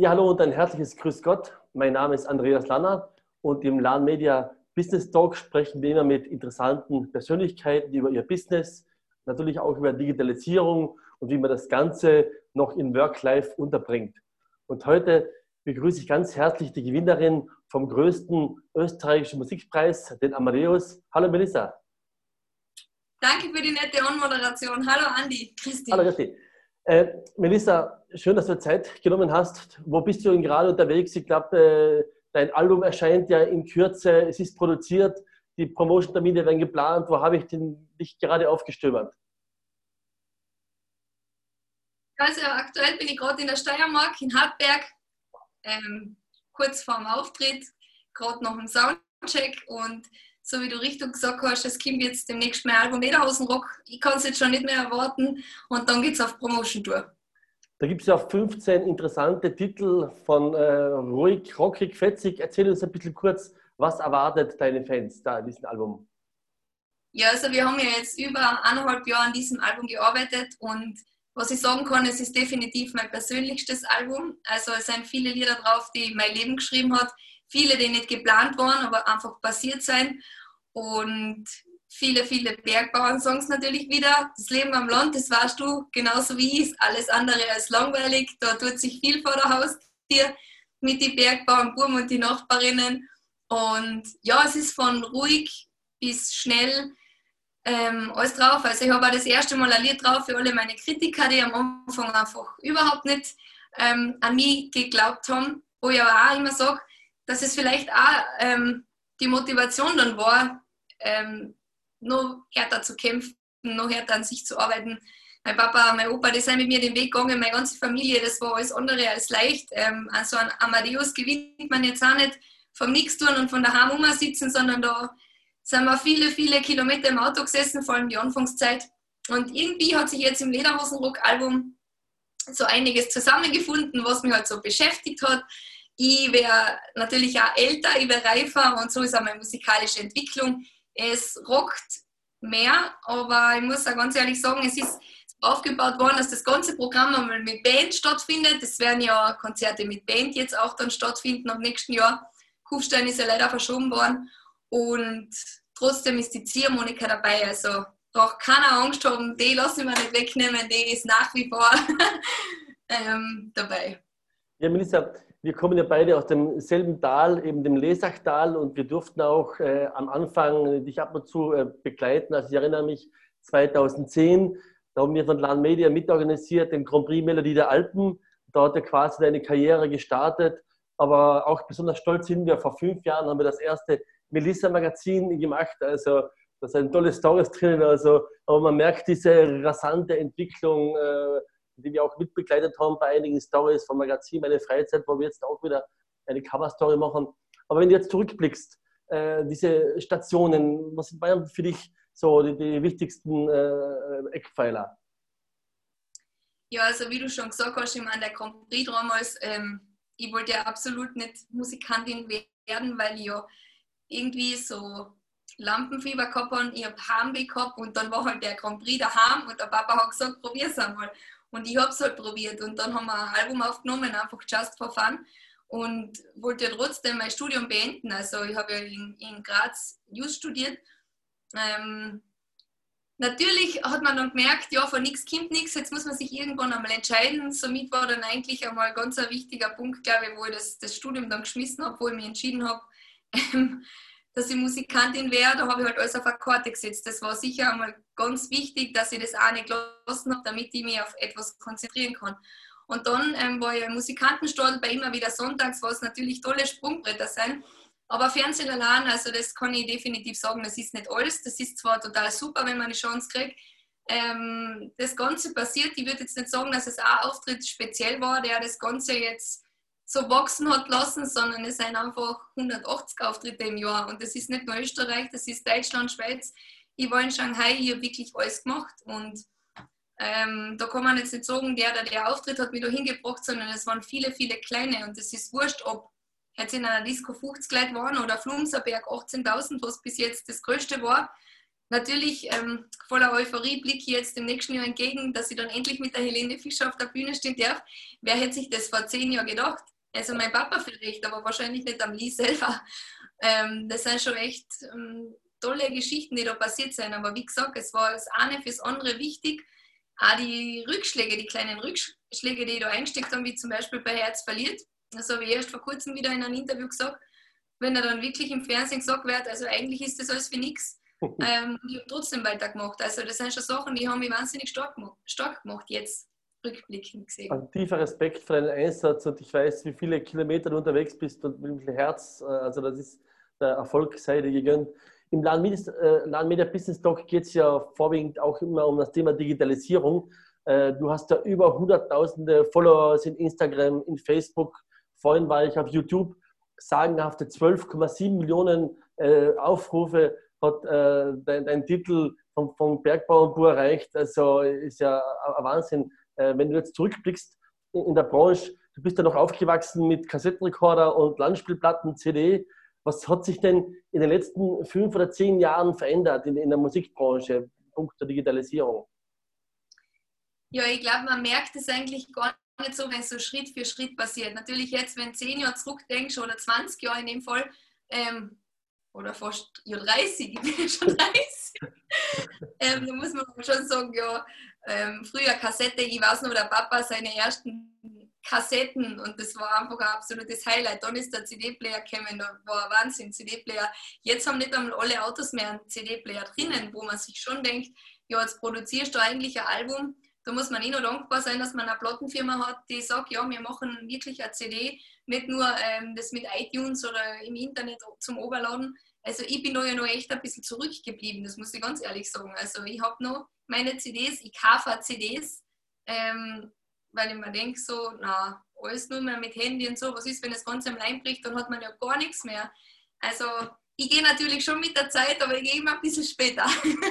Ja, hallo und ein herzliches Grüß Gott. Mein Name ist Andreas Lanner und im LAN Media Business Talk sprechen wir immer mit interessanten Persönlichkeiten über ihr Business, natürlich auch über Digitalisierung und wie man das Ganze noch in Work-Life unterbringt. Und heute begrüße ich ganz herzlich die Gewinnerin vom größten österreichischen Musikpreis, den Amadeus. Hallo Melissa. Danke für die nette Anmoderation. Hallo Andi, Christi. Hallo Christi. Äh, Melissa, schön, dass du Zeit genommen hast. Wo bist du denn gerade unterwegs? Ich glaube, äh, dein Album erscheint ja in Kürze. Es ist produziert. Die Promotion-Termine werden geplant. Wo habe ich denn dich gerade aufgestöbert? Also aktuell bin ich gerade in der Steiermark, in Hartberg, ähm, kurz vorm Auftritt, gerade noch im Soundcheck und so wie du richtig gesagt hast, es kommt jetzt demnächst mein Album Lederhosenrock. Ich kann es jetzt schon nicht mehr erwarten und dann geht es auf Promotion-Tour. Da gibt es ja 15 interessante Titel von äh, ruhig, rockig, fetzig. Erzähl uns ein bisschen kurz, was erwartet deine Fans da in diesem Album? Ja, also wir haben ja jetzt über eineinhalb Jahre an diesem Album gearbeitet und was ich sagen kann, es ist definitiv mein persönlichstes Album. Also es sind viele Lieder drauf, die mein Leben geschrieben hat. Viele, die nicht geplant waren, aber einfach passiert sein. Und viele, viele Bergbauern-Songs natürlich wieder. Das Leben am Land, das weißt du genauso wie ich, alles andere als langweilig. Da tut sich viel vor der Haustür mit den Bergbauern, Burm und die Nachbarinnen. Und ja, es ist von ruhig bis schnell ähm, alles drauf. Also ich habe auch das erste Mal ein Lied drauf für alle meine Kritiker, die am Anfang einfach überhaupt nicht ähm, an mich geglaubt haben, wo ich aber auch immer sage, dass es vielleicht auch ähm, die Motivation dann war, ähm, noch härter zu kämpfen, noch härter an sich zu arbeiten. Mein Papa, mein Opa, die sind mit mir den Weg gegangen, meine ganze Familie, das war alles andere als leicht. Ähm, also an Amadeus gewinnt man jetzt auch nicht vom Nix tun und von daheim sitzen, sondern da sind wir viele, viele Kilometer im Auto gesessen, vor allem die Anfangszeit. Und irgendwie hat sich jetzt im Lederhosenrock-Album so einiges zusammengefunden, was mich halt so beschäftigt hat. Ich wäre natürlich auch älter, ich wäre reifer und so ist auch meine musikalische Entwicklung. Es rockt mehr, aber ich muss auch ganz ehrlich sagen, es ist aufgebaut worden, dass das ganze Programm einmal mit Band stattfindet. Es werden ja Konzerte mit Band jetzt auch dann stattfinden am nächsten Jahr. Kufstein ist ja leider verschoben worden. Und trotzdem ist die Ziehharmonika dabei. Also braucht keiner Angst haben, die lassen wir nicht wegnehmen, die ist nach wie vor ähm, dabei. Ja, Melissa, wir kommen ja beide aus demselben Tal, eben dem Lesachtal, und wir durften auch äh, am Anfang dich ab und zu äh, begleiten. Also ich erinnere mich 2010, da haben wir von Lan Media mitorganisiert, den Grand Prix Melodie der Alpen. Da hat er quasi deine Karriere gestartet. Aber auch besonders stolz sind wir, vor fünf Jahren haben wir das erste Melissa-Magazin gemacht. Also da sind tolle Stories drin. Also, aber man merkt diese rasante Entwicklung, äh, die wir auch mitbegleitet haben bei einigen Stories vom Magazin Meine Freizeit, wo wir jetzt auch wieder eine Cover-Story machen. Aber wenn du jetzt zurückblickst, äh, diese Stationen, was waren für dich so die, die wichtigsten äh, Eckpfeiler? Ja, also wie du schon gesagt hast, ich meine, der Grand Prix damals, ähm, ich wollte ja absolut nicht Musikantin werden, weil ich ja irgendwie so Lampenfieber gehabt habe, ich habe Heimweh gehabt und dann war halt der Grand Prix daheim und der Papa hat gesagt, probier es einmal. Und ich habe es halt probiert und dann haben wir ein Album aufgenommen, einfach just for fun und wollte ja trotzdem mein Studium beenden. Also ich habe ja in, in Graz Just studiert. Ähm, natürlich hat man dann gemerkt, ja, von nichts kommt nichts, jetzt muss man sich irgendwann einmal entscheiden. Somit war dann eigentlich einmal ganz ein wichtiger Punkt, glaube ich, wo ich das, das Studium dann geschmissen habe, wo ich mich entschieden habe, ähm, dass ich Musikantin wäre, da habe ich halt alles auf Karte gesetzt. Das war sicher einmal ganz wichtig, dass ich das auch nicht gelassen habe, damit ich mich auf etwas konzentrieren kann. Und dann ähm, war ich im Musikantenstall bei immer wieder sonntags, was natürlich tolle Sprungbretter sein. Aber Fernsehen allein, also das kann ich definitiv sagen, das ist nicht alles. Das ist zwar total super, wenn man eine Chance kriegt. Ähm, das Ganze passiert, ich würde jetzt nicht sagen, dass es auch Auftritt speziell war, der das Ganze jetzt so wachsen hat lassen, sondern es sind einfach 180 Auftritte im Jahr. Und das ist nicht nur Österreich, das ist Deutschland, Schweiz. Ich war in Shanghai, ich habe wirklich alles gemacht. Und ähm, da kann man jetzt nicht sagen, der, der der Auftritt hat mich da hingebracht, sondern es waren viele, viele kleine. Und es ist wurscht, ob jetzt in einer Disco 50 Leute waren oder Flumserberg 18.000, was bis jetzt das größte war. natürlich ähm, voller Euphorie blicke ich jetzt dem nächsten Jahr entgegen, dass ich dann endlich mit der Helene Fischer auf der Bühne stehen darf. Wer hätte sich das vor zehn Jahren gedacht? Also mein Papa vielleicht, aber wahrscheinlich nicht am Lee selber. Ähm, das sind schon echt ähm, tolle Geschichten, die da passiert sind. Aber wie gesagt, es war das eine fürs andere wichtig. Auch die Rückschläge, die kleinen Rückschläge, die ich da eingesteckt habe, wie zum Beispiel bei Herz verliert. Das habe ich erst vor kurzem wieder in einem Interview gesagt. Wenn er dann wirklich im Fernsehen gesagt wird, also eigentlich ist das alles für nichts. ähm, ich habe trotzdem weitergemacht. Also das sind schon Sachen, die haben mich wahnsinnig stark stark gemacht jetzt rückblickend gesehen. Ein tiefer Respekt für deinen Einsatz und ich weiß, wie viele Kilometer du unterwegs bist und wie viel Herz. Äh, also das ist der Erfolg sei dir gegönnt. Im Land Media, äh, Media Business Talk geht es ja vorwiegend auch immer um das Thema Digitalisierung. Äh, du hast ja über hunderttausende Follower in Instagram, in Facebook. Vorhin war ich auf YouTube. Sagenhafte 12,7 Millionen Aufrufe hat dein, Titel vom, vom Bergbauernbuch erreicht. Also ist ja ein Wahnsinn. Äh, wenn du jetzt zurückblickst in, in der Branche, du bist ja noch aufgewachsen mit Kassettenrekorder und Landspielplatten, CD. Was hat sich denn in den letzten fünf oder zehn Jahren verändert in, in der Musikbranche, Punkt der Digitalisierung? Ja, ich glaube, man merkt es eigentlich gar nicht so, wenn es so Schritt für Schritt passiert. Natürlich jetzt, wenn zehn Jahre zurückdenkst oder 20 Jahre in dem Fall, ähm, oder fast ja, 30, ich bin ja schon 30, ähm, da muss man schon sagen, ja, ähm, früher Kassette, ich weiß noch, der Papa seine ersten Kassetten und das war einfach ein absolutes Highlight. Dann ist der CD-Player gekommen, da war ein Wahnsinn, CD-Player. Jetzt haben nicht einmal alle Autos mehr einen CD-Player drinnen, wo man sich schon denkt, ja, jetzt produzierst du eigentlich ein Album. Da muss man eh noch dankbar sein, dass man eine Plattenfirma hat, die sagt, ja, wir machen wirklich eine CD, nicht nur ähm, das mit iTunes oder im Internet zum Oberladen. Also ich bin da ja noch echt ein bisschen zurückgeblieben, das muss ich ganz ehrlich sagen. Also ich habe noch meine CDs, ich kaufe CDs, ähm, weil ich mir denke, so, na, alles nur mehr mit Handy und so, was ist, wenn das Ganze am einbricht, dann hat man ja gar nichts mehr. Also ich gehe natürlich schon mit der Zeit, aber ich gehe immer ein bisschen später.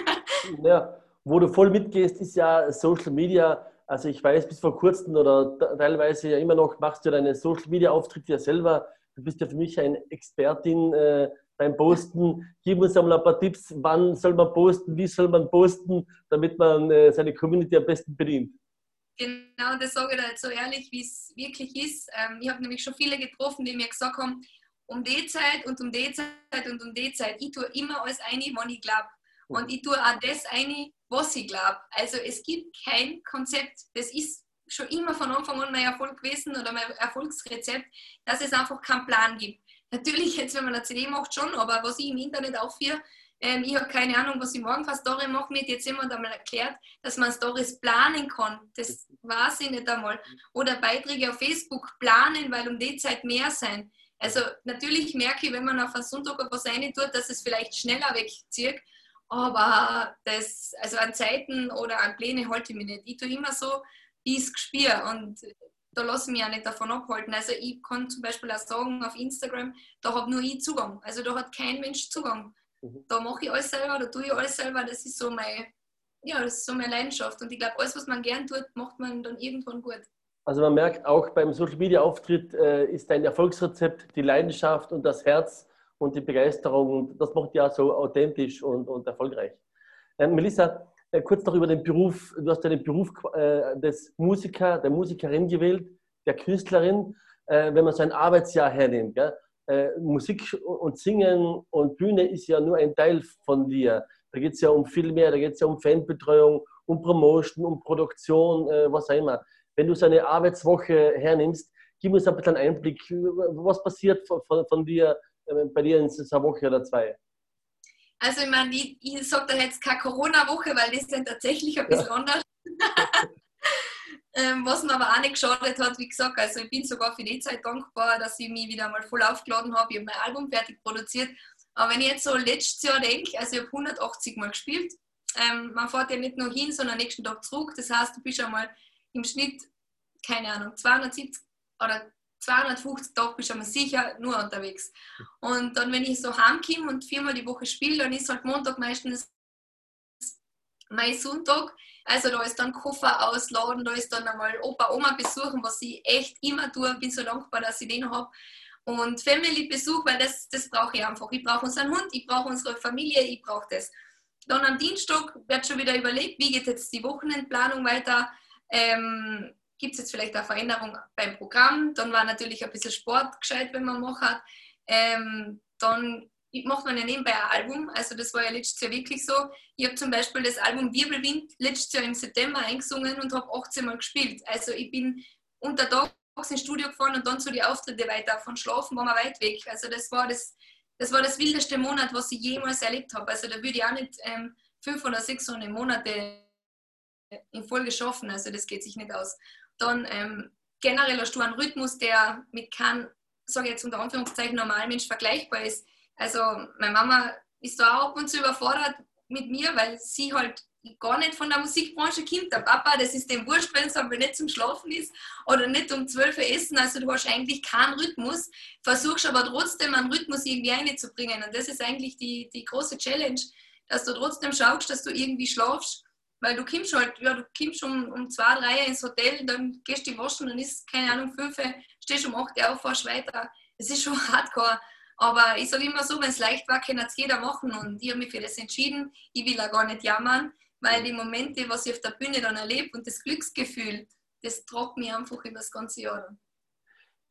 ja, wo du voll mitgehst, ist ja Social Media. Also ich weiß, bis vor kurzem oder teilweise ja immer noch machst du deine Social Media Auftritte ja selber. Du bist ja für mich eine Expertin äh, beim Posten. Gib uns einmal ein paar Tipps, wann soll man posten, wie soll man posten, damit man äh, seine Community am besten bedient. Genau, das sage ich da jetzt so ehrlich, wie es wirklich ist. Ähm, ich habe nämlich schon viele getroffen, die mir gesagt haben, um die Zeit und um die Zeit und um die Zeit, ich tue immer alles ein, wann ich glaube. Und ich tue auch das ein, was ich glaube. Also es gibt kein Konzept. Das ist schon immer von Anfang an mein Erfolg gewesen oder mein Erfolgsrezept, dass es einfach keinen Plan gibt. Natürlich jetzt, wenn man eine CD macht, schon, aber was ich im Internet aufführe, ähm, ich habe keine Ahnung, was ich morgen für eine Story mache. Mir hat jetzt jemand einmal erklärt, dass man Stories planen kann. Das weiß ich nicht einmal. Oder Beiträge auf Facebook planen, weil um die Zeit mehr sein. Also natürlich merke ich, wenn man auf einen Sonntag was rein tut, dass es vielleicht schneller wegzieht. Aber das, also an Zeiten oder an Pläne halte ich mich nicht. Ich tue immer so, wie ich es. Und da lasse ich mich auch nicht davon abhalten. Also ich kann zum Beispiel auch sagen auf Instagram, da habe nur ich Zugang. Also da hat kein Mensch Zugang. Mhm. Da mache ich alles selber, da tue ich alles selber. Das ist so meine, ja, das ist so meine Leidenschaft. Und ich glaube, alles, was man gern tut, macht man dann irgendwann gut. Also man merkt auch beim Social Media Auftritt äh, ist dein Erfolgsrezept die Leidenschaft und das Herz und die Begeisterung. Und das macht ja so authentisch und, und erfolgreich. Ähm, Melissa, äh, kurz noch über den Beruf. Du hast ja den Beruf äh, des Musiker, der Musikerin gewählt, der Künstlerin, äh, wenn man so ein Arbeitsjahr hernimmt. Äh, Musik und Singen und Bühne ist ja nur ein Teil von dir. Da geht es ja um viel mehr, da geht es ja um Fanbetreuung, um Promotion, um Produktion, äh, was auch immer. Wenn du so eine Arbeitswoche hernimmst, gib uns ein bisschen einen Einblick. Was passiert von, von, von dir äh, bei dir in einer Woche oder zwei? Also ich meine, ich, ich sage da jetzt keine Corona-Woche, weil das dann tatsächlich ein bisschen ja. anders. Ähm, was mir aber auch nicht geschadet hat, wie gesagt, also ich bin sogar für die Zeit dankbar, dass ich mich wieder mal voll aufgeladen habe. Ich habe mein Album fertig produziert. Aber wenn ich jetzt so letztes Jahr denke, also ich habe 180 Mal gespielt. Ähm, man fährt ja nicht nur hin, sondern nächsten Tag zurück. Das heißt, du bist einmal im Schnitt, keine Ahnung, 270 oder 250 Tage bist du einmal sicher nur unterwegs. Und dann, wenn ich so heimkomme und viermal die Woche spiele, dann ist halt Montag meistens mein Sonntag. Also da ist dann Koffer ausladen, da ist dann einmal Opa, Oma besuchen, was ich echt immer tue. Bin so dankbar, dass ich den habe. Und Family-Besuch, weil das, das brauche ich einfach. Ich brauche unseren Hund, ich brauche unsere Familie, ich brauche das. Dann am Dienstag wird schon wieder überlegt, wie geht jetzt die Wochenendplanung weiter. Ähm, Gibt es jetzt vielleicht eine Veränderung beim Programm? Dann war natürlich ein bisschen Sport gescheit, wenn man macht. Ähm, dann macht man ja nebenbei ein Album. Also das war ja letztes Jahr wirklich so. Ich habe zum Beispiel das Album Wirbelwind letztes Jahr im September eingesungen und habe 18 Mal gespielt. Also ich bin unter Tag ins Studio gefahren und dann so die Auftritte weiter. Von Schlafen waren wir weit weg. Also das war das, das war das wildeste Monat, was ich jemals erlebt habe. Also da würde ich auch nicht ähm, fünf oder sechs Monate in Folge schaffen. Also das geht sich nicht aus. Dann ähm, generell hast du einen Rhythmus, der mit keinem, sage ich jetzt unter Anführungszeichen, normalen Mensch vergleichbar ist. Also meine Mama ist da auch ab und zu überfordert mit mir, weil sie halt gar nicht von der Musikbranche kommt. Der Papa, das ist dem wurscht, wenn es aber nicht zum Schlafen ist oder nicht um 12 Uhr essen. Also du hast eigentlich keinen Rhythmus, versuchst aber trotzdem einen Rhythmus irgendwie reinzubringen. Und das ist eigentlich die, die große Challenge, dass du trotzdem schaust, dass du irgendwie schlafst. Weil du kommst halt, ja, du kommst um, um zwei, drei ins Hotel, dann gehst du waschen, dann ist, keine Ahnung, fünf, stehst um acht Uhr auf, fährst weiter. Das ist schon hardcore. Aber ich sage immer so, wenn es leicht war, kann es jeder machen. Und ich habe mich für das entschieden. Ich will auch gar nicht jammern, weil die Momente, was ich auf der Bühne dann erlebe und das Glücksgefühl, das tragt mich einfach über das ganze Jahr.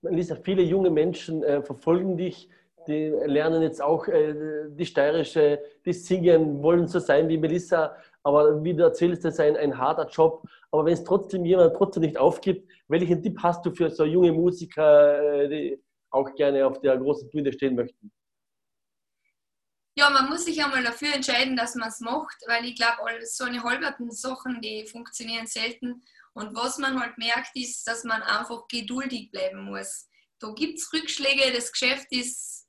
Lisa, viele junge Menschen äh, verfolgen dich, die lernen jetzt auch äh, die steirische, die singen, wollen so sein wie Melissa. Aber wie du erzählst, das ist ein, ein harter Job. Aber wenn es trotzdem jemand trotzdem nicht aufgibt, welchen Tipp hast du für so junge Musiker, äh, die auch gerne auf der großen Bühne stehen möchten? Ja, man muss sich einmal dafür entscheiden, dass man es macht, weil ich glaube, so eine halberten Sachen, die funktionieren selten. Und was man halt merkt, ist, dass man einfach geduldig bleiben muss. Da gibt es Rückschläge, das Geschäft ist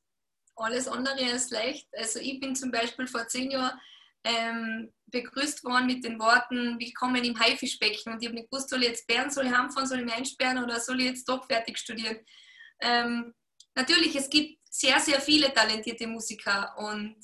alles andere als leicht. Also ich bin zum Beispiel vor zehn Jahren ähm, begrüßt worden mit den Worten, willkommen im Haifischbecken. Und ich habe nicht gewusst, soll ich jetzt Bern, soll ich heimfahren, soll ich mich einsperren oder soll ich jetzt doch fertig studieren? Ähm, natürlich, es gibt sehr, sehr viele talentierte Musiker und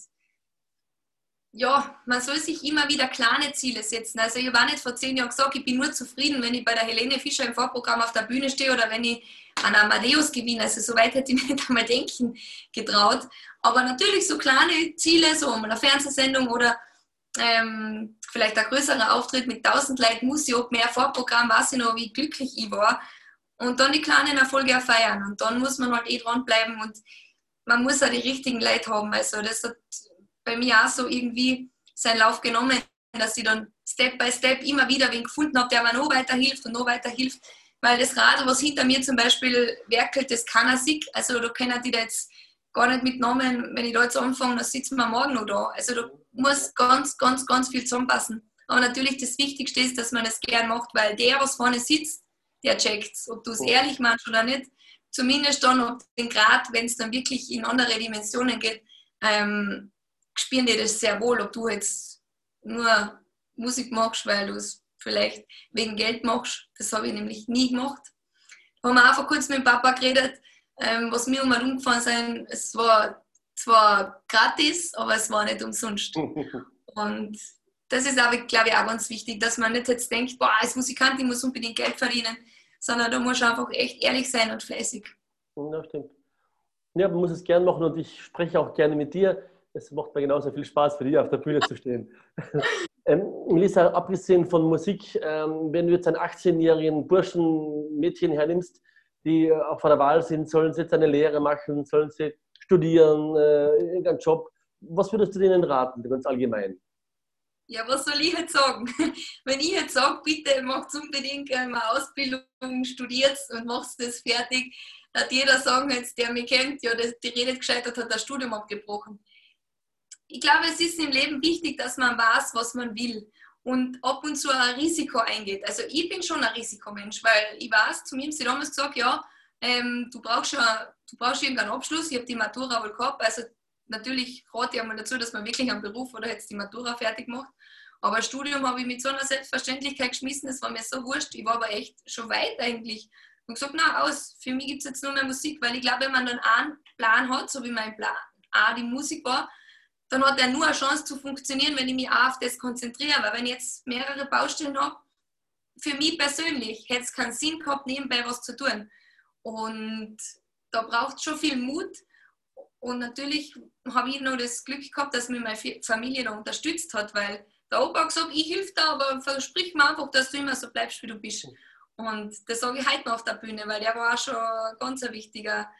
ja, man soll sich immer wieder kleine Ziele setzen. Also ich habe nicht vor zehn Jahren gesagt, ich bin nur zufrieden, wenn ich bei der Helene Fischer im Vorprogramm auf der Bühne stehe oder wenn ich an Amadeus gewinne. Also so weit hätte ich mir nicht einmal denken getraut. Aber natürlich so kleine Ziele, so mal eine Fernsehsendung oder ähm, vielleicht ein größerer Auftritt mit tausend Leuten, muss ich auch mehr Vorprogramm, weiß ich noch, wie glücklich ich war und dann die kleinen Erfolge auch feiern. Und dann muss man halt eh dranbleiben und man muss auch die richtigen Leute haben. Also das hat bei mir auch so irgendwie seinen Lauf genommen, dass ich dann Step by Step immer wieder wen gefunden habe, der mir noch weiterhilft und noch weiterhilft. Weil das Radl, was hinter mir zum Beispiel werkelt, das kann er sich. Also da können die da jetzt gar nicht mit Namen, wenn ich da jetzt anfange, dann sitzen wir morgen noch da. Also da muss ganz, ganz, ganz viel zusammenpassen. Aber natürlich das Wichtigste ist, dass man es gern macht, weil der, was vorne sitzt, der checkt ob du es ehrlich machst oder nicht. Zumindest dann, ob den Grad, wenn es dann wirklich in andere Dimensionen geht, ähm, spüren die das sehr wohl, ob du jetzt nur Musik machst, weil du es vielleicht wegen Geld machst. Das habe ich nämlich nie gemacht. Da haben wir auch vor kurzem mit dem Papa geredet, ähm, was mir um umgefahren sind. Es war zwar gratis, aber es war nicht umsonst. Und das ist aber, glaube ich, auch ganz wichtig, dass man nicht jetzt denkt, boah, als Musikant, ich muss unbedingt Geld verdienen, sondern da muss einfach echt ehrlich sein und fleißig. Ja, stimmt. Ja, man muss es gern machen und ich spreche auch gerne mit dir. Es macht mir genauso viel Spaß für dich, auf der Bühne zu stehen. ähm, Lisa, abgesehen von Musik, ähm, wenn du jetzt einen 18-jährigen Burschen, Mädchen hernimmst, die äh, auch vor der Wahl sind, sollen sie jetzt eine Lehre machen, sollen sie studieren, äh, irgendeinen Job. Was würdest du denen raten, ganz allgemein? Ja, was soll ich jetzt sagen? Wenn ich jetzt sage, bitte macht unbedingt eine Ausbildung, studiert und macht das fertig, hat jeder sagen jetzt, der mich kennt, ja, die redet gescheitert, hat das Studium abgebrochen. Ich glaube, es ist im Leben wichtig, dass man weiß, was man will und ab und zu ein Risiko eingeht. Also ich bin schon ein Risikomensch, weil ich weiß, zu mir haben sie damals gesagt, ja, ähm, du brauchst schon, du brauchst irgendeinen Abschluss. Ich habe die Matura wohl gehabt, also natürlich rate ich einmal dazu, dass man wirklich einen Beruf oder jetzt die Matura fertig macht. Aber Studium habe ich mit so einer Selbstverständlichkeit geschmissen, das war mir so wurscht. Ich war aber echt schon weit eigentlich. Und gesagt, na aus, für mich gibt es jetzt nur mehr Musik, weil ich glaube, wenn man dann einen Plan hat, so wie mein Plan A die Musik war, dann hat er nur eine Chance zu funktionieren, wenn ich mich auch auf das konzentriere. Weil wenn ich jetzt mehrere Baustellen habe, für mich persönlich hätte es keinen Sinn gehabt, nebenbei was zu tun. Und da braucht es schon viel Mut Und natürlich habe ich noch das Glück gehabt, dass mich meine Familie da unterstützt hat, weil der Opa hat gesagt, ich helfe da, aber versprich mir einfach, dass du immer so bleibst, wie du bist. Und das sage ich heute noch auf der Bühne, weil der war auch schon ein ganz wichtiger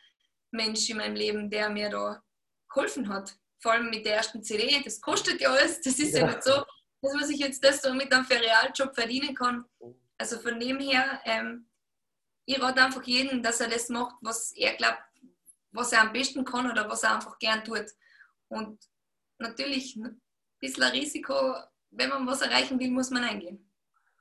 Mensch in meinem Leben, der mir da geholfen hat. Vor allem mit der ersten CD, das kostet ja alles. Das ist ja, ja nicht so, dass man sich jetzt das so mit einem Ferialjob verdienen kann. Also von dem her, ähm, ich rate einfach jeden, dass er das macht, was er glaubt, was er am besten kann oder was er einfach gern tut. Und natürlich ein bisschen Risiko, wenn man was erreichen will, muss man eingehen.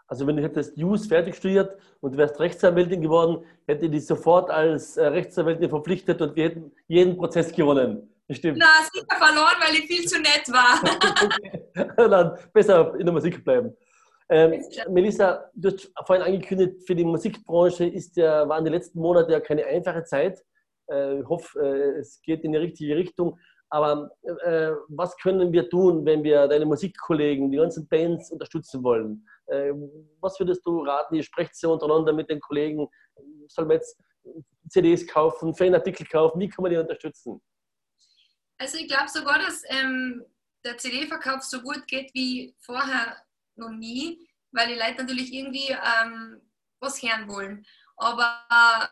Also wenn du hättest Jus fertig studiert und du wärst Rechtsanwältin geworden, hätte ich dich sofort als äh, Rechtsanwältin verpflichtet und wir hätten jeden Prozess gewonnen. Bestimmt. Na, sicher verloren, weil ich viel zu nett war. Dann besser in der Musik bleiben. Ähm, Melissa, du hast vorhin angekündigt, für die Musikbranche ist ja, waren die letzten Monate ja keine einfache Zeit. Äh, ich hoffe, äh, es geht in die richtige Richtung. Aber äh, was können wir tun, wenn wir deine Musikkollegen, die ganzen Bands unterstützen wollen? was würdest du raten? Ihr sprecht ja untereinander mit den Kollegen. Sollen wir jetzt CDs kaufen, Fanartikel kaufen? Wie kann man die unterstützen? Also ich glaube sogar, dass ähm, der CD-Verkauf so gut geht wie vorher noch nie, weil die Leute natürlich irgendwie ähm, was hören wollen. Aber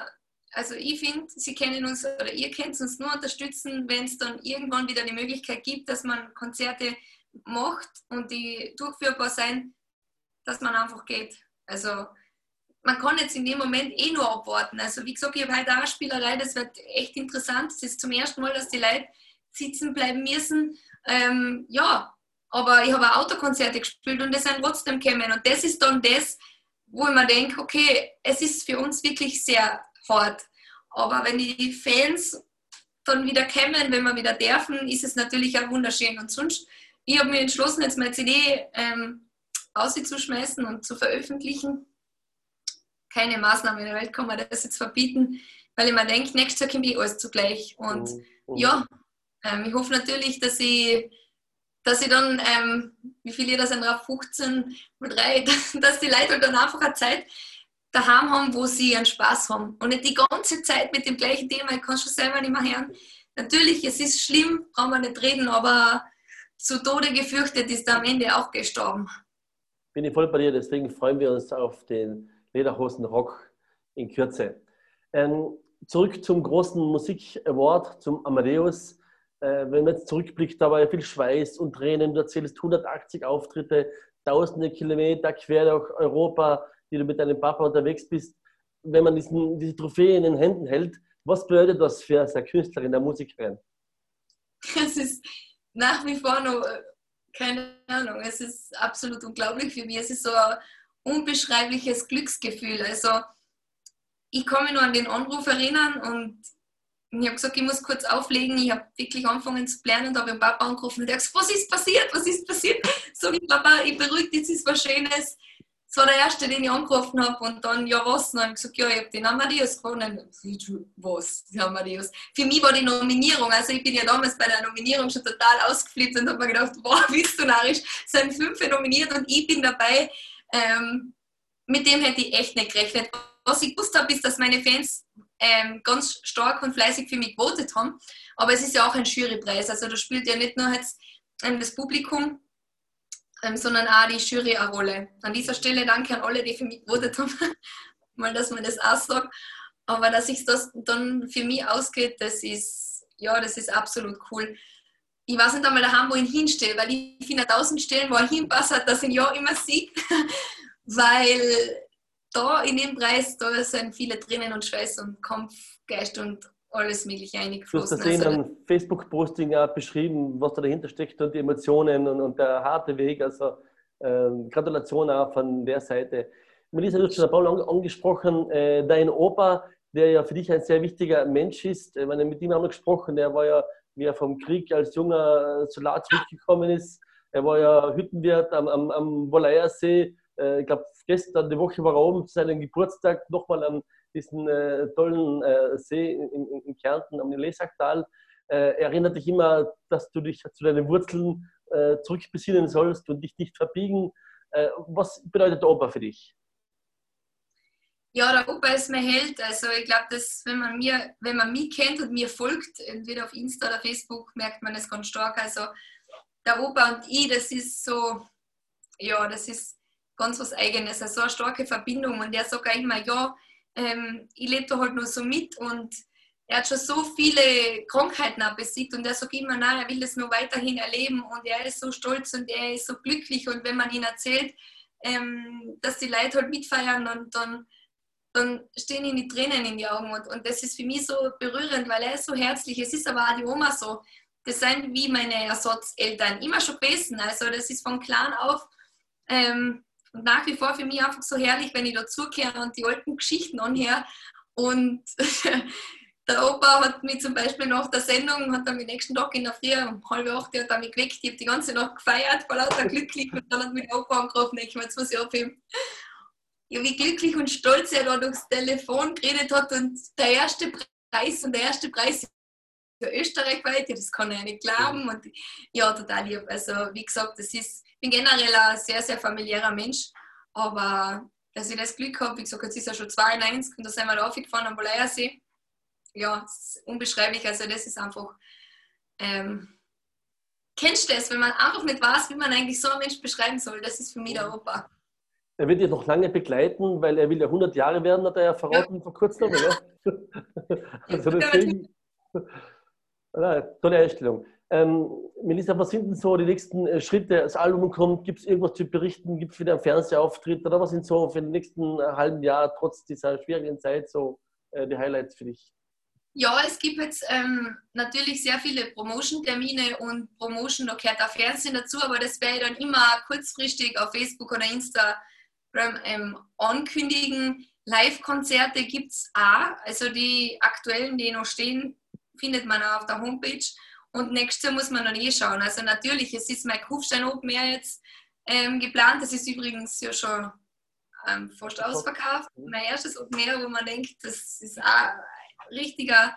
also ich finde, sie können uns oder ihr könnt uns nur unterstützen, wenn es dann irgendwann wieder die Möglichkeit gibt, dass man Konzerte macht und die durchführbar sein, dass man einfach geht. Also man kann jetzt in dem Moment eh nur abwarten. Also wie gesagt, ich habe heute auch eine Spielerei, das wird echt interessant. Es ist zum ersten Mal, dass die Leute sitzen bleiben müssen. Ähm, ja, aber ich habe auch Autokonzerte gespielt und die sind trotzdem gekommen. Und das ist dann das, wo ich mir denke, okay, es ist für uns wirklich sehr hart. Aber wenn die Fans dann wieder kommen, wenn wir wieder dürfen, ist es natürlich auch wunderschön. Und sonst, ich habe mir entschlossen, jetzt meine CD ähm, auszuschmeißen und zu veröffentlichen. Keine Maßnahme in der Welt kann man das jetzt verbieten, weil ich mir denke, nächstes Jahr kommt eh alles zugleich. Und oh. ja, ähm, ich hoffe natürlich, dass ich, dass ich dann, ähm, wie viele Jahre sind drauf, 15 oder 3, dass die Leute dann einfach eine Zeit daheim haben, wo sie ihren Spaß haben. Und nicht die ganze Zeit mit dem gleichen Thema, ich kann schon selber nicht mehr hören. Natürlich, es ist schlimm, brauchen wir nicht reden, aber zu Tode gefürchtet ist er am Ende auch gestorben. Bin ich voll bei dir, deswegen freuen wir uns auf den Lederhosen Rock in Kürze. Ähm, zurück zum großen Musik-Award, zum Amadeus. Äh, wenn man jetzt zurückblickt, da war ja viel Schweiß und Tränen. Du erzählst 180 Auftritte, tausende Kilometer quer durch Europa, die du mit deinem Papa unterwegs bist, wenn man diesen, diese Trophäe in den Händen hält, was bedeutet das für eine Künstlerin, der Musikerin? Es ist nach wie vor noch, äh, keine Ahnung, es ist absolut unglaublich für mich. Es ist so ein unbeschreibliches Glücksgefühl. Also, ich mich nur an den Anruf erinnern und ich habe gesagt, ich muss kurz auflegen. Ich habe wirklich angefangen zu lernen und habe den Papa angerufen und er gesagt, was ist passiert? Was ist passiert? So, ich, Papa, ich beruhigt, jetzt ist was Schönes. Das war der erste, den ich angerufen habe und dann, ja was? Und dann gesagt, ja, ich habe den Amadeus gewonnen. Was, den Amadeus? Für mich war die Nominierung, also ich bin ja damals bei der Nominierung schon total ausgeflippt und habe mir gedacht, wow, bist du narrisch, sind fünf nominiert und ich bin dabei. Ähm, mit dem hätte ich echt nicht gerechnet. Was ich gewusst habe, ist, dass meine Fans ähm, ganz stark und fleißig für mich gewotet haben. Aber es ist ja auch ein Jurypreis. Also da spielt ja nicht nur jetzt ähm, das Publikum, ähm, sondern auch die Jury eine Rolle. An dieser Stelle danke an alle, die für mich gewotet haben, mal, dass man das aussagt. Aber dass sich das dann für mich ausgeht, das ist, ja, das ist absolut cool. Ich weiß nicht einmal daheim, wo ich hinstelle, weil ich finde, tausend Stellen, wo er hinpasst, dass ich ja immer sehe. weil da in dem Preis, da sind viele Tränen und Schweiß und Kampfgeist und alles Mögliche eingeflossen. Du hast das in einem Facebook-Posting auch beschrieben, was da dahinter steckt und die Emotionen und, und der harte Weg. Also ähm, Gratulation auch von der Seite. Melissa, du hast schon ein paar Mal angesprochen, äh, dein Opa, der ja für dich ein sehr wichtiger Mensch ist. Ich meine, mit ihm haben wir gesprochen, der war ja, wie er vom Krieg als junger Soldat zurückgekommen ist. Er war ja Hüttenwirt am, am, am Wolayersee. Äh, ich glaube, gestern, die Woche war er oben zu seinem Geburtstag nochmal am diesen äh, tollen äh, See in, in, in, Kärnten am Lesachtal, äh, erinnert dich immer, dass du dich zu deinen Wurzeln äh, zurückbesinnen sollst und dich nicht verbiegen. Äh, was bedeutet der Oper für dich? Ja, der Opa ist mein Held. Also ich glaube, dass wenn man mir, wenn man mich kennt und mir folgt, entweder auf Insta oder Facebook, merkt man es ganz stark. Also der Opa und ich, das ist so, ja, das ist ganz was Eigenes, also eine starke Verbindung. Und er sagt auch immer, ja, ähm, ich lebe da halt nur so mit und er hat schon so viele Krankheiten besiegt und er sagt immer, nein, er will das nur weiterhin erleben und er ist so stolz und er ist so glücklich und wenn man ihm erzählt, ähm, dass die Leute halt mitfeiern und dann, dann stehen ihm die Tränen in die Augen und, und das ist für mich so berührend, weil er ist so herzlich. Es ist aber auch die Oma so. Das sind wie meine Ersatzeltern immer schon gewesen. Also das ist von klein auf ähm, und nach wie vor für mich einfach so herrlich, wenn ich dazukehre und die alten Geschichten anhöre und der Opa hat mich zum Beispiel nach der Sendung, hat dann am nächsten Tag in der Früh um halb acht hat er mich geweckt, ich habe die ganze Nacht gefeiert, war lauter glücklich und dann hat mich der Opa angerufen, ich meine, jetzt muss ich abheben. Ja, wie glücklich und stolz er da durchs Telefon geredet hat und der erste Preis und der erste Preis für österreichweit, ja, das kann ja nicht glauben und ja, total lieb. Also wie gesagt, das ist, ich bin generell ein sehr, sehr familiärer Mensch, aber dass ich das Glück habe, wie gesagt, jetzt ist er schon 92 und da sind wir da aufgefahren am Boleiersee ja, unbeschreiblich. Also das ist einfach, ähm, kennst du das, wenn man einfach nicht weiß, wie man eigentlich so einen Mensch beschreiben soll? Das ist für mich der Opa. Er wird dich noch lange begleiten, weil er will ja 100 Jahre werden, hat er ja verraten ja. vor kurzem. Ja? also deswegen, ja, tolle Einstellung. Ähm, Melissa, was sind denn so die nächsten äh, Schritte? Das Album kommt, gibt es irgendwas zu berichten? Gibt es wieder einen Fernsehauftritt? Oder was sind so für den nächsten äh, halben Jahr, trotz dieser schwierigen Zeit, so äh, die Highlights für dich? Ja, es gibt jetzt ähm, natürlich sehr viele Promotion-Termine und Promotion, da gehört auch Fernsehen dazu, aber das werde ich dann immer kurzfristig auf Facebook oder Instagram ähm, ankündigen. Live-Konzerte gibt es auch, also die aktuellen, die noch stehen, findet man auch auf der Homepage. Und nächstes Jahr muss man dann eh schauen. Also natürlich, es ist mein Kufstein Open Air jetzt ähm, geplant. Das ist übrigens ja schon ähm, fast ausverkauft. Mein erstes Open Air, wo man denkt, das ist auch richtiger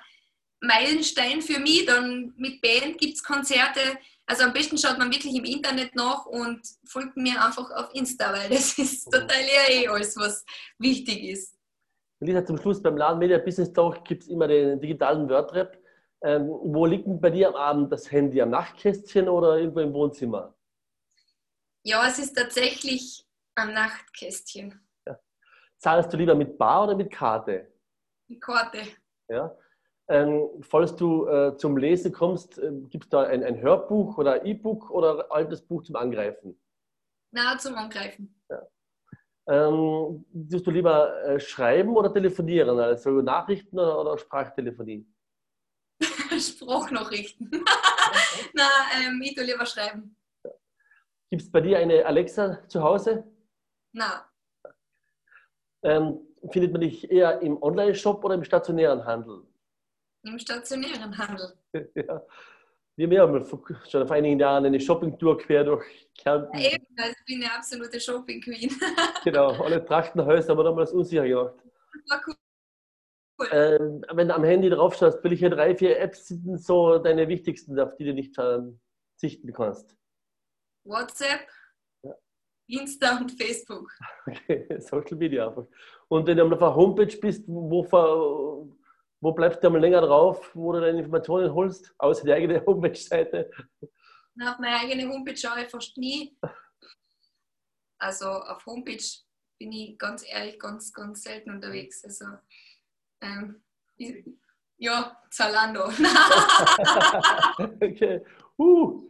Meilenstein für mich. Dann mit Band gibt es Konzerte. Also am besten schaut man wirklich im Internet nach und folgt mir einfach auf Insta, weil das ist mhm. total eh alles, was wichtig ist. Lisa, zum Schluss beim Laden Media Business Talk gibt es immer den digitalen Wordrap. Ähm, wo liegt denn bei dir am Abend das Handy? Am Nachtkästchen oder irgendwo im Wohnzimmer? Ja, es ist tatsächlich am Nachtkästchen. Ja. Zahlst du lieber mit Bar oder mit Karte? Mit Karte. Ja? Ähm, falls du äh, zum Lesen kommst, äh, gibt es da ein, ein Hörbuch oder E-Book oder altes Buch zum Angreifen? Na, zum Angreifen. Ja. Ähm, du lieber äh, schreiben oder telefonieren? Also Nachrichten oder, oder Sprachtelefonie? Sprachnachrichten. Na, ähm, ich tue lieber schreiben. Gibt es bei dir eine Alexa zu Hause? Na. Ähm, findet man dich eher im Online-Shop oder im stationären Handel? Im stationären Handel. ja. Wir haben schon vor einigen Jahren eine Shopping-Tour quer durch Kärnten. Ja, eben, also ich bin eine absolute Shopping-Queen. genau, alle Trachtenhäuser haben wir damals unsicher gemacht. Das war cool. Cool. Ähm, wenn du am Handy drauf schaust, welche drei, vier Apps sind so deine wichtigsten, auf die du nicht verzichten kannst? WhatsApp, Insta und Facebook. Okay, Social Media einfach. Und wenn du auf der Homepage bist, wo, wo bleibst du einmal länger drauf, wo du deine Informationen holst, außer die eigene Homepage-Seite? auf meine eigene Homepage schaue ich fast nie. Also auf Homepage bin ich ganz ehrlich ganz, ganz selten unterwegs. Also ähm, ja, Zalando. okay. Uh.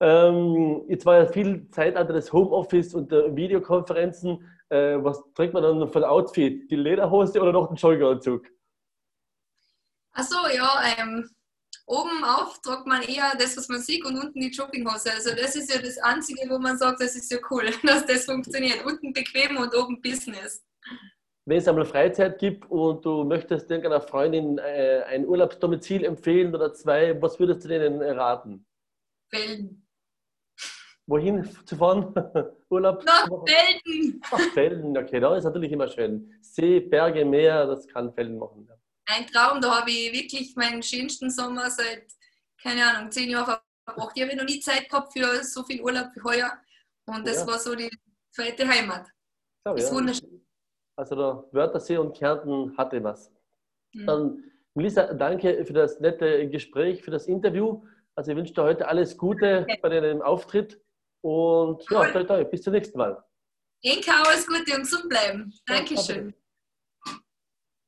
Ähm, jetzt war ja viel Zeitalter des Homeoffice und der Videokonferenzen. Äh, was trägt man dann für ein Outfit? Die Lederhose oder noch den Jogginganzug? Achso, ja, ähm, oben auf tragt man eher das, was man sieht und unten die Jogginghose. Also das ist ja das Einzige, wo man sagt, das ist ja cool, dass das funktioniert. Unten bequem und oben Business. Wenn es einmal Freizeit gibt und du möchtest irgendeiner Freundin äh, ein Urlaubsdomizil empfehlen oder zwei, was würdest du denen raten? Felden. Wohin zu fahren? Urlaub? Nach Felden! Ach, Felden, okay, da ist natürlich immer schön. See, Berge, Meer, das kann Felden machen. Ja. Ein Traum, da habe ich wirklich meinen schönsten Sommer seit, keine Ahnung, zehn Jahren verbracht. Ich habe noch nie Zeit gehabt für so viel Urlaub wie heuer. Und das ja. war so die zweite Heimat. Ja, ist wunderschön. Also der Wörthersee und Kärnten hatte was. Mhm. Dann, Melissa, danke für das nette Gespräch, für das Interview. Also ich wünsche dir heute alles Gute bei deinem Auftritt und ja, toi, toi, bis zum nächsten Mal. Inka, alles Gute und gesund bleiben. Dankeschön.